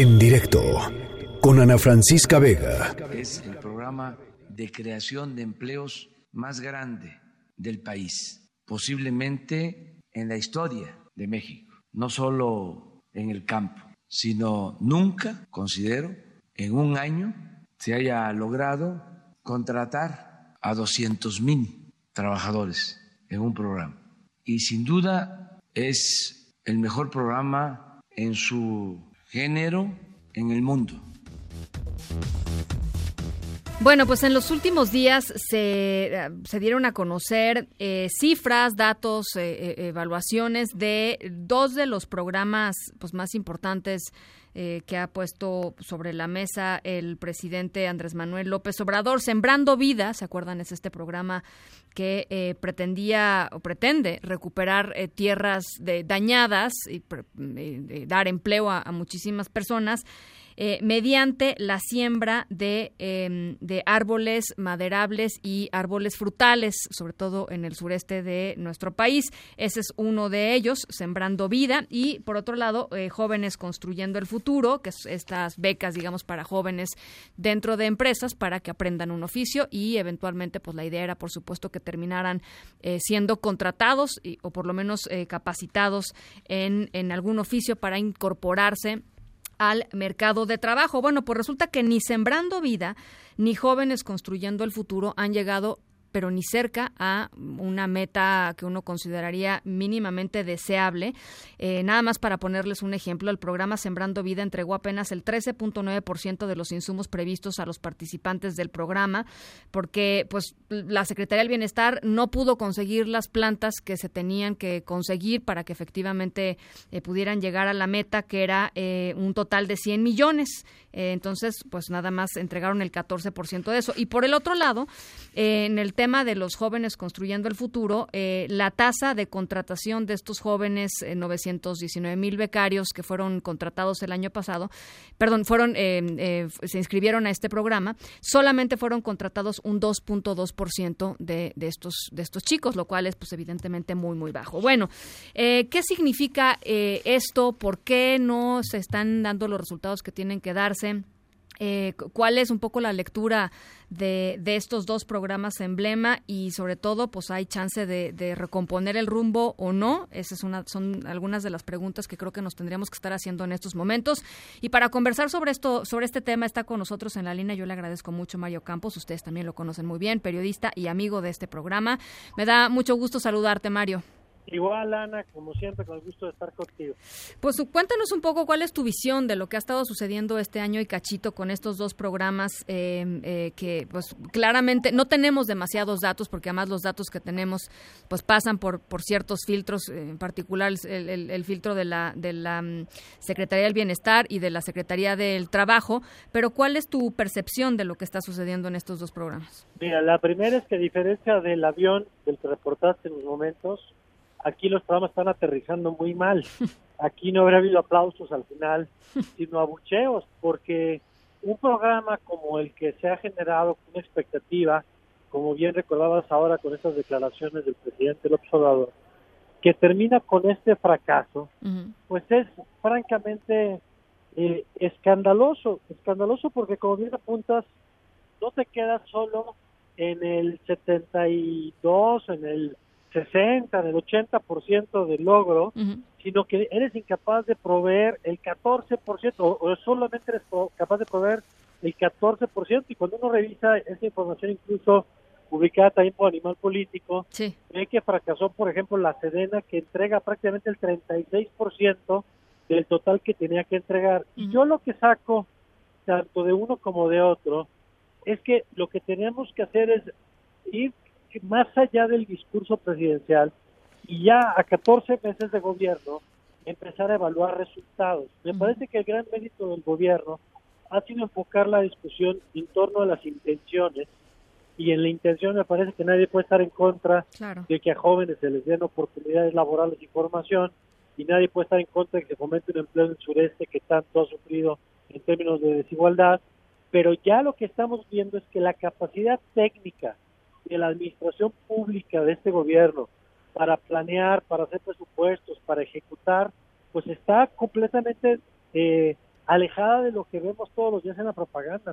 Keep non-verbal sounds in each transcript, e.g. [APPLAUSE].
En directo con Ana Francisca Vega. Es el programa de creación de empleos más grande del país, posiblemente en la historia de México, no solo en el campo, sino nunca, considero, en un año se haya logrado contratar a 200 mil trabajadores en un programa. Y sin duda es el mejor programa en su género en el mundo. Bueno, pues en los últimos días se, eh, se dieron a conocer eh, cifras, datos, eh, evaluaciones de dos de los programas pues, más importantes que ha puesto sobre la mesa el presidente Andrés Manuel López Obrador, Sembrando Vida, ¿se acuerdan? Es este programa que pretendía o pretende recuperar tierras de, dañadas y dar empleo a muchísimas personas. Eh, mediante la siembra de, em, de árboles maderables y árboles frutales, sobre todo en el sureste de nuestro país. Ese es uno de ellos, Sembrando Vida, y por otro lado, eh, Jóvenes Construyendo el Futuro, que es estas becas, digamos, para jóvenes dentro de empresas para que aprendan un oficio y eventualmente, pues la idea era, por supuesto, que terminaran eh, siendo contratados o por lo menos capacitados en, en algún oficio para incorporarse al mercado de trabajo. Bueno, pues resulta que ni Sembrando Vida ni Jóvenes Construyendo el Futuro han llegado pero ni cerca a una meta que uno consideraría mínimamente deseable. Eh, nada más para ponerles un ejemplo, el programa Sembrando Vida entregó apenas el 13.9% de los insumos previstos a los participantes del programa, porque pues la Secretaría del Bienestar no pudo conseguir las plantas que se tenían que conseguir para que efectivamente eh, pudieran llegar a la meta, que era eh, un total de 100 millones. entonces, pues nada más entregaron el 14% de eso. Y por el otro lado, en el tema de los jóvenes construyendo el futuro, eh, la tasa de contratación de estos jóvenes, 919 eh, mil becarios que fueron contratados el año pasado, perdón, fueron eh, se inscribieron a este programa, solamente fueron contratados un 2.2% de, de estos de estos chicos, lo cual es pues evidentemente muy muy bajo. Bueno, ¿qué significa esto? ¿Por qué no se están dando los resultados que tienen que darse? Eh, cuál es un poco la lectura de, de, estos dos programas emblema y sobre todo pues hay chance de, recomponer el rumbo o no. Esas una, son algunas de las preguntas que creo que nos tendríamos que estar haciendo en estos momentos. Y para conversar sobre esto sobre este tema está con nosotros en la línea yo le agradezco mucho Mario Campos ustedes también lo conocen muy bien periodista y amigo de este programa. Me da mucho gusto saludarte Mario Igual, Ana, como siempre, con el gusto de estar contigo. Pues cuéntanos un poco cuál es tu visión de lo que ha estado sucediendo este año y cachito con estos dos programas em, eh, que, pues, claramente no tenemos demasiados datos porque además los datos que tenemos, pues, pasan por, por ciertos filtros, en particular el, el, filtro de la, de la mm, Secretaría del Bienestar y de la Secretaría del Trabajo. Pero, ¿cuál es tu percepción de lo que está sucediendo en estos dos programas? Mira, la primera es que a diferencia del avión del que reportaste en los momentos, aquí los programas están aterrizando muy mal. [LAUGHS] Aquí no habría habido aplausos al final, sino abucheos, porque un programa como el que se ha generado con una expectativa, como bien recordabas ahora con estas declaraciones del presidente López Obrador, que termina con este fracaso, pues es francamente eh, escandaloso, escandaloso porque como bien apuntas, no te quedas solo en el 72, en el 60, del 80% del logro, sino que eres incapaz de proveer el 14% o, o solamente eres capaz de proveer el 14% y cuando uno revisa esa información incluso publicada también por Animal Político, ve que fracasó, por ejemplo, la Sedena que entrega prácticamente el 36% del total que tenía que entregar. Y yo lo que saco, tanto de uno como de otro, es que lo que tenemos que hacer es ir más allá del discurso presidencial y ya a 14 meses de gobierno empezar a evaluar resultados. Me parece que el gran mérito del gobierno ha sido enfocar la discusión en torno a las intenciones y en la intención me parece que nadie puede estar en contra de que a jóvenes se les den oportunidades laborales y formación y nadie puede estar en contra de que se fomente un empleo en el sureste que tanto ha sufrido en términos de desigualdad, pero ya lo que estamos viendo es que la capacidad técnica de la administración pública de este gobierno para planear, para hacer presupuestos, para ejecutar, pues está completamente eh, alejada de lo que vemos todos los días en la propaganda.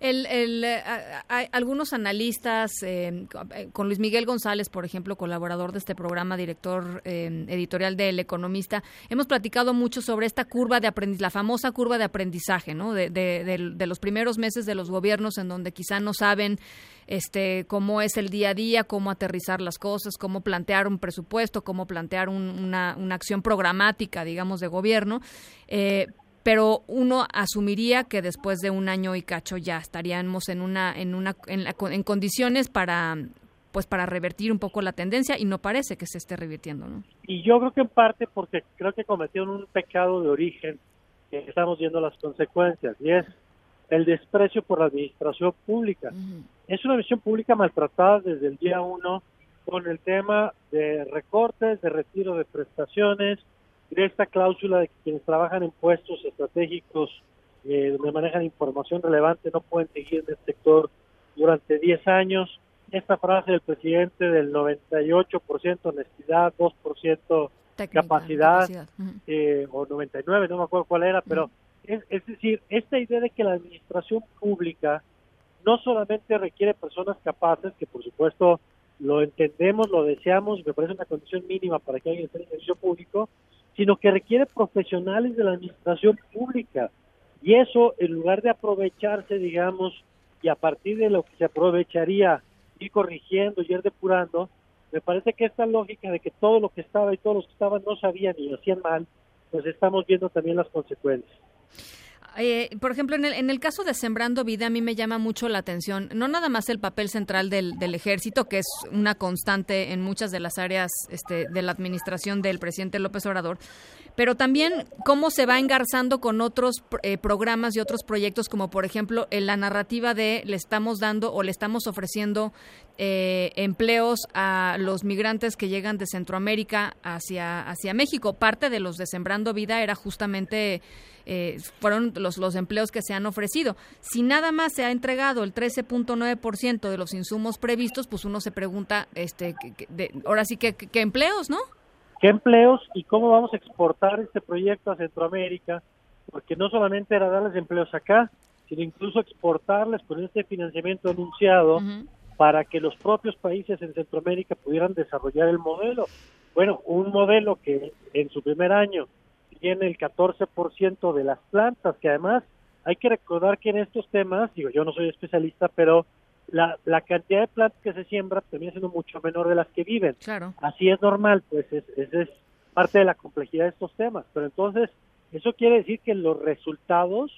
El, el, eh, hay algunos analistas, eh, con Luis Miguel González, por ejemplo, colaborador de este programa, director eh, editorial del Economista, hemos platicado mucho sobre esta curva de aprendizaje, la famosa curva de aprendizaje, ¿no? De, de, de los primeros meses de los gobiernos en donde quizá no saben este, cómo es el día a día, cómo aterrizar las cosas, cómo plantear un presupuesto, cómo plantear una, una, acción programática, digamos, de gobierno. Pero uno asumiría que después de un año y cacho ya estaríamos en una en una en, en, condiciones para pues para revertir un poco la tendencia y no parece que se esté revirtiendo, ¿no? Y yo creo que en parte porque creo que cometieron un pecado de origen que estamos viendo las consecuencias y es el desprecio por la administración pública. Es una administración pública maltratada desde el día uno con el tema de recortes, de retiro de prestaciones, de esta cláusula de que quienes trabajan en puestos estratégicos eh, donde manejan información relevante no pueden seguir en el sector durante 10 años. Esta frase del presidente del 98% honestidad, 2% capacidad, eh, o 99, no me acuerdo cuál era, pero es, decir, esta idea de que la administración pública no solamente requiere personas capaces, que por supuesto lo entendemos, lo deseamos, me parece una condición mínima para que alguien esté en el servicio público, sino que requiere profesionales de la administración pública. Y eso, en lugar de aprovecharse, digamos, y a partir de lo que se aprovecharía, ir corrigiendo y ir depurando, me parece que esta lógica de que todo lo que estaba y todos los que estaban no sabían y lo hacían mal, pues estamos viendo también las consecuencias. Eh, por ejemplo, en el, en el caso de Sembrando Vida, a mí me llama mucho la atención, no nada más el papel central del, del ejército, que es una constante en muchas de las áreas este, de la administración del presidente López Obrador, pero también cómo se va engarzando con otros eh, programas y otros proyectos, como por ejemplo la narrativa de le estamos dando o le estamos ofreciendo eh, empleos a los migrantes que llegan de Centroamérica hacia, hacia México. Parte de los de Sembrando Vida era justamente eh, fueron los, los empleos que se han ofrecido. Si nada más se ha entregado el 13.9% de los insumos previstos, pues uno se pregunta, este, de, ahora sí que qué empleos, ¿no? ¿Qué empleos y cómo vamos a exportar este proyecto a Centroamérica? Porque no solamente era darles empleos acá, sino incluso exportarles con este financiamiento anunciado para que los propios países en Centroamérica pudieran desarrollar el modelo. Bueno, un modelo que en su primer año tiene el 14% de las plantas, que además hay que recordar que en estos temas, digo, yo no soy especialista, pero la, la cantidad de plantas que se siembra termina siendo mucho menor de las que viven. Claro. Así es normal, pues es, es, es parte de la complejidad de estos temas. Pero entonces, eso quiere decir que los resultados,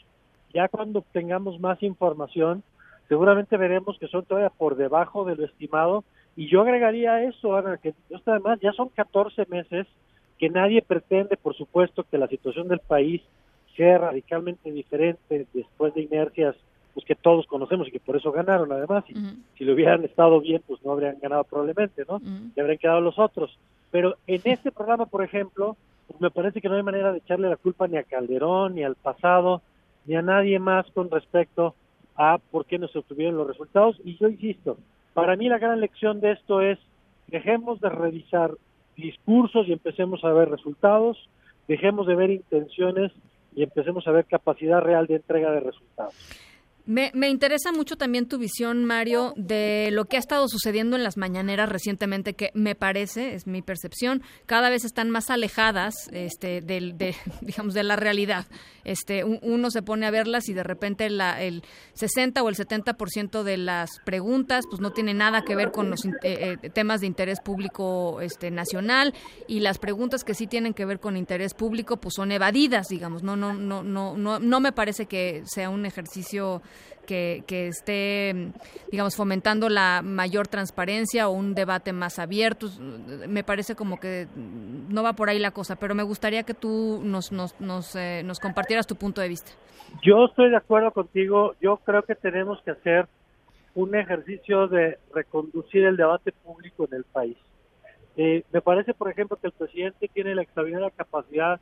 ya cuando tengamos más información, seguramente veremos que son todavía por debajo de lo estimado. Y yo agregaría eso, Ana, que además ya son 14 meses que nadie pretende, por supuesto, que la situación del país sea radicalmente diferente después de inercias pues que todos conocemos y que por eso ganaron. Además y si lo hubieran estado bien pues no habrían ganado probablemente no y habrían quedado los otros. Pero en este programa por ejemplo pues me parece que no hay manera de echarle la culpa ni a Calderón ni al pasado ni a nadie más con respecto a por qué no se obtuvieron los resultados y yo insisto para mí la gran lección de esto es dejemos de revisar discursos y empecemos a ver resultados, dejemos de ver intenciones y empecemos a ver capacidad real de entrega de resultados. Me, me, interesa mucho también tu visión, Mario, de lo que ha estado sucediendo en las mañaneras recientemente, que me parece, es mi percepción, cada vez están más alejadas, este, del, de, [LAUGHS] digamos, de la realidad. Este, uno se pone a verlas y de repente la, el 60 o el 70% de las preguntas, pues no tiene nada que ver con los eh, eh, temas de interés público, este, nacional, y las preguntas que sí tienen que ver con interés público, pues son evadidas, digamos. No, no, no, no, no, no me parece que sea un ejercicio que, esté, digamos, fomentando la mayor transparencia o un debate más abierto. Me parece como que no va por ahí la cosa, pero me gustaría que tú nos, nos, nos, eh, nos compartieras tu punto de vista. Yo estoy de acuerdo contigo. Yo creo que tenemos que hacer un ejercicio de reconducir el debate público en el país. Eh, me parece, por ejemplo, que el presidente tiene la extraordinaria capacidad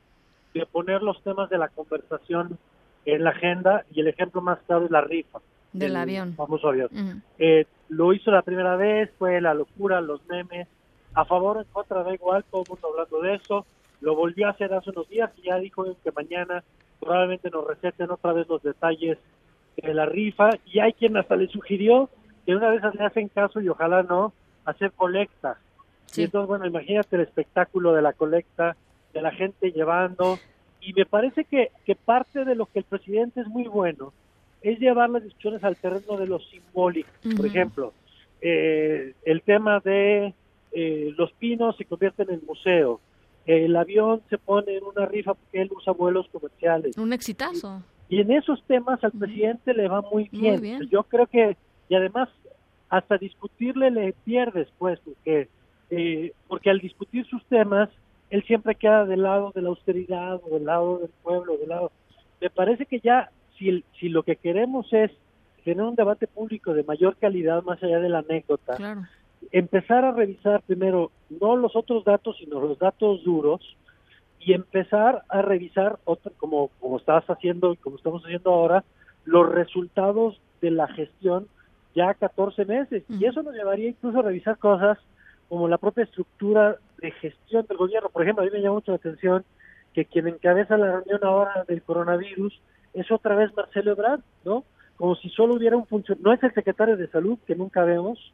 de poner los temas de la conversación en la agenda y el ejemplo más claro es la rifa. Del avión. Famoso avión. eh, lo hizo la primera vez, fue la locura, los memes, a favor o en contra, da igual, todo el mundo hablando de eso. Lo volvió a hacer hace unos días y ya dijo que mañana probablemente nos receten otra vez los detalles de la rifa y hay quien hasta le sugirió que una vez le hacen caso y ojalá no, hacer colectas. Y entonces, bueno, imagínate el espectáculo de la colecta, de la gente llevando, y me parece que, que parte de lo que el presidente es muy bueno es llevar las discusiones al terreno de lo simbólico. Por ejemplo, eh, el tema de eh, los pinos se convierten en museo, el avión se pone en una rifa porque él usa vuelos comerciales. Un exitazo. Y, en esos temas al presidente le va muy bien. Yo creo que, y además, hasta discutirle le pierdes, pues, porque, eh, porque al discutir sus temas, él siempre queda del lado de la austeridad o del lado del pueblo, del lado... Me parece que ya, si, si lo que queremos es tener un debate público de mayor calidad más allá de la anécdota, empezar a revisar primero no los otros datos, sino los datos duros y empezar a revisar, otro, como, como estás haciendo y como estamos haciendo ahora, los resultados de la gestión ya 14 meses. Y eso nos llevaría incluso a revisar cosas como la propia estructura de gestión del gobierno. Por ejemplo, a mí me llama mucho la atención que quien encabeza la reunión ahora del coronavirus es otra vez Marcelo Ebrard, ¿no? Como si solo hubiera un funcionario, no es el secretario de salud, que nunca vemos,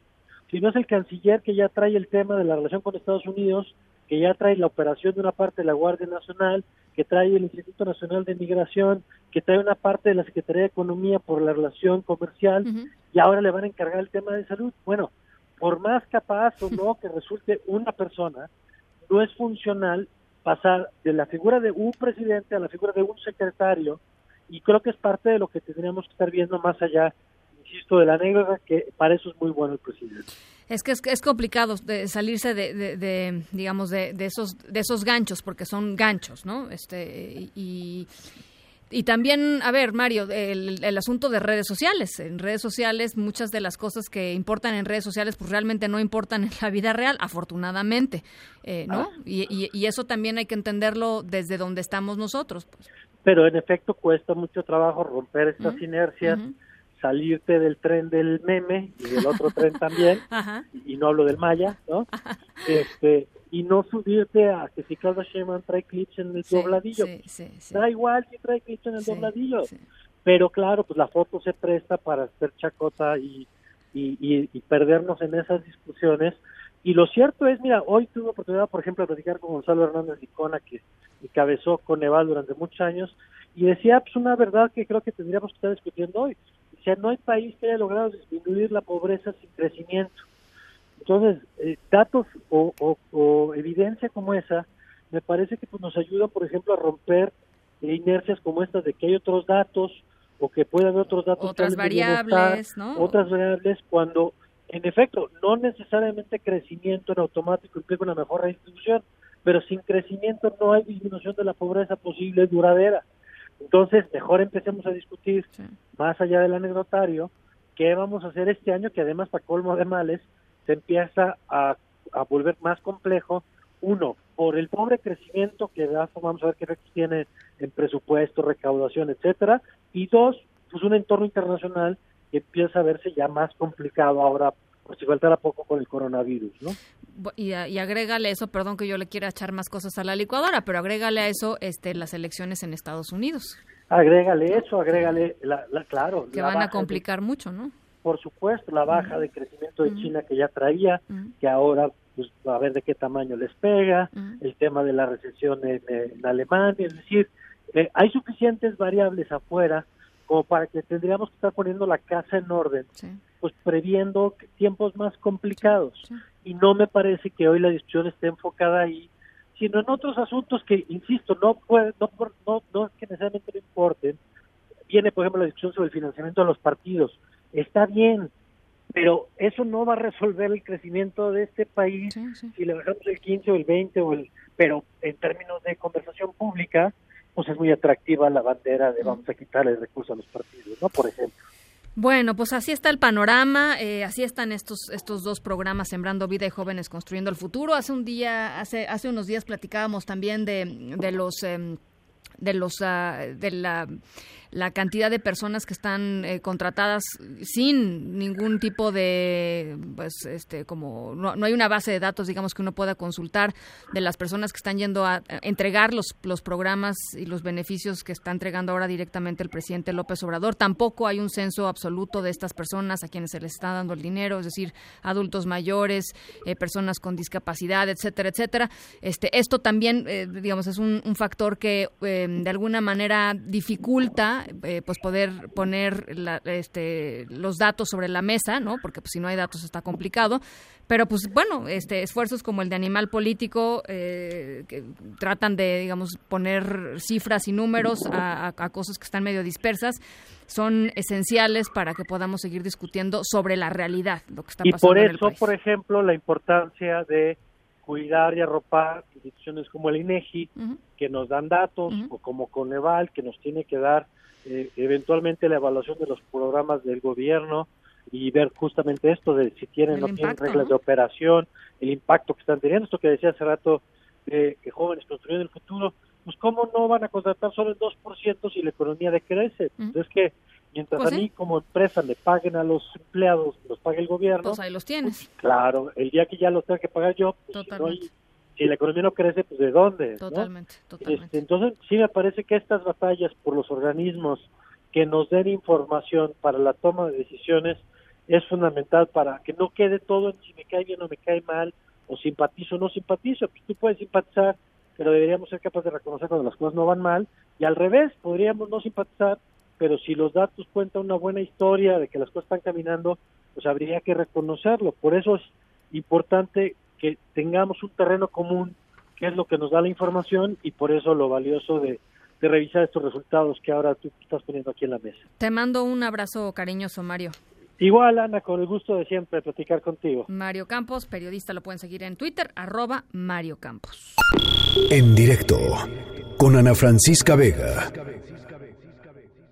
sino es el canciller que ya trae el tema de la relación con Estados Unidos, que ya trae la operación de una parte de la Guardia Nacional, que trae el Instituto Nacional de Migración, que trae una parte de la Secretaría de Economía por la relación comercial, y ahora le van a encargar el tema de salud. Bueno, por más capaz o no que resulte una persona, no es funcional pasar de la figura de un presidente a la figura de un secretario, y creo que es parte de lo que tendríamos que estar viendo más allá, insisto, de la anécdota, que para eso es muy bueno el presidente. Es que es, complicado de salirse de, digamos, de, esos de esos ganchos, porque son ganchos, ¿no? Este y, y también, a ver, Mario, el, el, asunto de redes sociales. En redes sociales, muchas de las cosas que importan en redes sociales, pues realmente no importan en la vida real, afortunadamente, eh, ¿no? Ah. Y, y, eso también hay que entenderlo desde donde estamos nosotros. Pues. Pero en efecto cuesta mucho trabajo romper estas inercias salirte del tren del meme y del otro tren también, [LAUGHS] y no hablo del Maya, ¿no? Este, y no subirte a que si Claudia Sheinbaum trae clips en el dobladillo. da igual si trae clips en el dobladillo. Pero claro, pues la foto se presta para hacer chacota y, y, y, perdernos en esas discusiones. Y lo cierto es, mira, hoy tuve oportunidad, por ejemplo, de platicar con Gonzalo Hernández Icona, que encabezó Coneval durante muchos años, y decía pues una verdad que creo que tendríamos que estar discutiendo hoy sea, no hay país que haya logrado disminuir la pobreza sin crecimiento. Entonces, eh, datos o, evidencia como esa, me parece que pues, nos ayuda, por ejemplo, a romper inercias como estas de que hay otros datos o que puede haber otros datos. Otras variables, ¿no? Otras variables cuando, en efecto, no necesariamente crecimiento en automático implica una mejor redistribución, pero sin crecimiento no hay disminución de la pobreza posible duradera. Entonces, mejor empecemos a discutir, más allá del anecdotario, qué vamos a hacer este año, que además, para colmo de males, se empieza a, volver más complejo. Uno, por el pobre crecimiento que da, vamos a ver qué efectos tiene en presupuesto, recaudación, etcétera. Y dos, pues un entorno internacional que empieza a verse ya más complicado ahora, por si faltara poco con el coronavirus, ¿no? y, y, agrégale eso, perdón que yo le quiera echar más cosas a la licuadora, pero agrégale a eso este, las elecciones en Estados Unidos. Agrégale eso, agrégale, la, claro. Que van a complicar mucho, ¿no? Por supuesto, la baja de crecimiento de China que ya traía, que ahora pues a ver de qué tamaño les pega, el tema de la recesión en, Alemania, es decir, eh, hay suficientes variables afuera como para que tendríamos que estar poniendo la casa en orden, pues previendo tiempos más complicados. Y no me parece que hoy la discusión esté enfocada ahí, sino en otros asuntos que, insisto, no, puede, no, no, no es que necesariamente no importen. Viene, por ejemplo, la discusión sobre el financiamiento de los partidos. Está bien, pero eso no va a resolver el crecimiento de este país si le bajamos el 15 o el 20 o el pero en términos de conversación pública pues es muy atractiva la bandera de vamos a quitarle recursos a los partidos, ¿no? Por ejemplo. Bueno, pues así está el panorama, eh, así están estos estos dos programas Sembrando Vida y Jóvenes Construyendo el Futuro. Hace un día, hace hace unos días platicábamos también de, de los em, de los ah, de la la cantidad de personas que están eh, contratadas sin ningún tipo de, pues, este, como, no, no, hay una base de datos, digamos, que uno pueda consultar de las personas que están yendo a, entregar los, los programas y los beneficios que está entregando ahora directamente el presidente López Obrador. Tampoco hay un censo absoluto de estas personas a quienes se les está dando el dinero, es decir, adultos mayores, eh, personas con discapacidad, etcétera, etcétera. Este, esto también, eh, digamos, es un, un factor que de alguna manera dificulta eh, pues poder poner este, los datos sobre la mesa, ¿no? Porque pues, si no hay datos está complicado. Pero pues bueno, este, esfuerzos como el de Animal Político eh, que tratan de, digamos, poner cifras y números a, cosas que están medio dispersas son esenciales para que podamos seguir discutiendo sobre la realidad, lo que está pasando. Y por eso, por ejemplo, la importancia de cuidar y arropar instituciones como el INEGI, que nos dan datos, o como Coneval, que nos tiene que dar eh, eventualmente la evaluación de los programas del gobierno y ver justamente esto de si tienen o no tienen reglas de operación, el impacto que están teniendo, esto que decía hace rato de que jóvenes construyen el futuro, pues cómo no van a contratar solo el 2% si la economía decrece. Entonces que Mientras pues a mí como empresa le paguen a los empleados, los pague el gobierno. Pues ahí los tienes. Pues, claro, el día que ya los tenga que pagar yo, pues si, la economía no crece, pues de dónde. Totalmente, totalmente. Este, entonces sí me parece que estas batallas por los organismos que nos den información para la toma de decisiones es fundamental para que no quede todo en si me cae bien o me cae mal, o simpatizo o no simpatizo. Pues tú puedes simpatizar, pero deberíamos ser capaces de reconocer cuando las cosas no van mal, y al revés, podríamos no simpatizar, pero si los datos cuentan una buena historia de que las cosas están caminando, pues habría que reconocerlo. Por eso es importante que tengamos un terreno común, que es lo que nos da la información, y por eso lo valioso de, revisar estos resultados que ahora tú estás poniendo aquí en la mesa. Te mando un abrazo cariñoso, Mario. Igual, Ana, con el gusto de siempre platicar contigo. Mario Campos, periodista, lo pueden seguir en Twitter, arroba Mario Campos. En directo, con Ana Francisca Vega.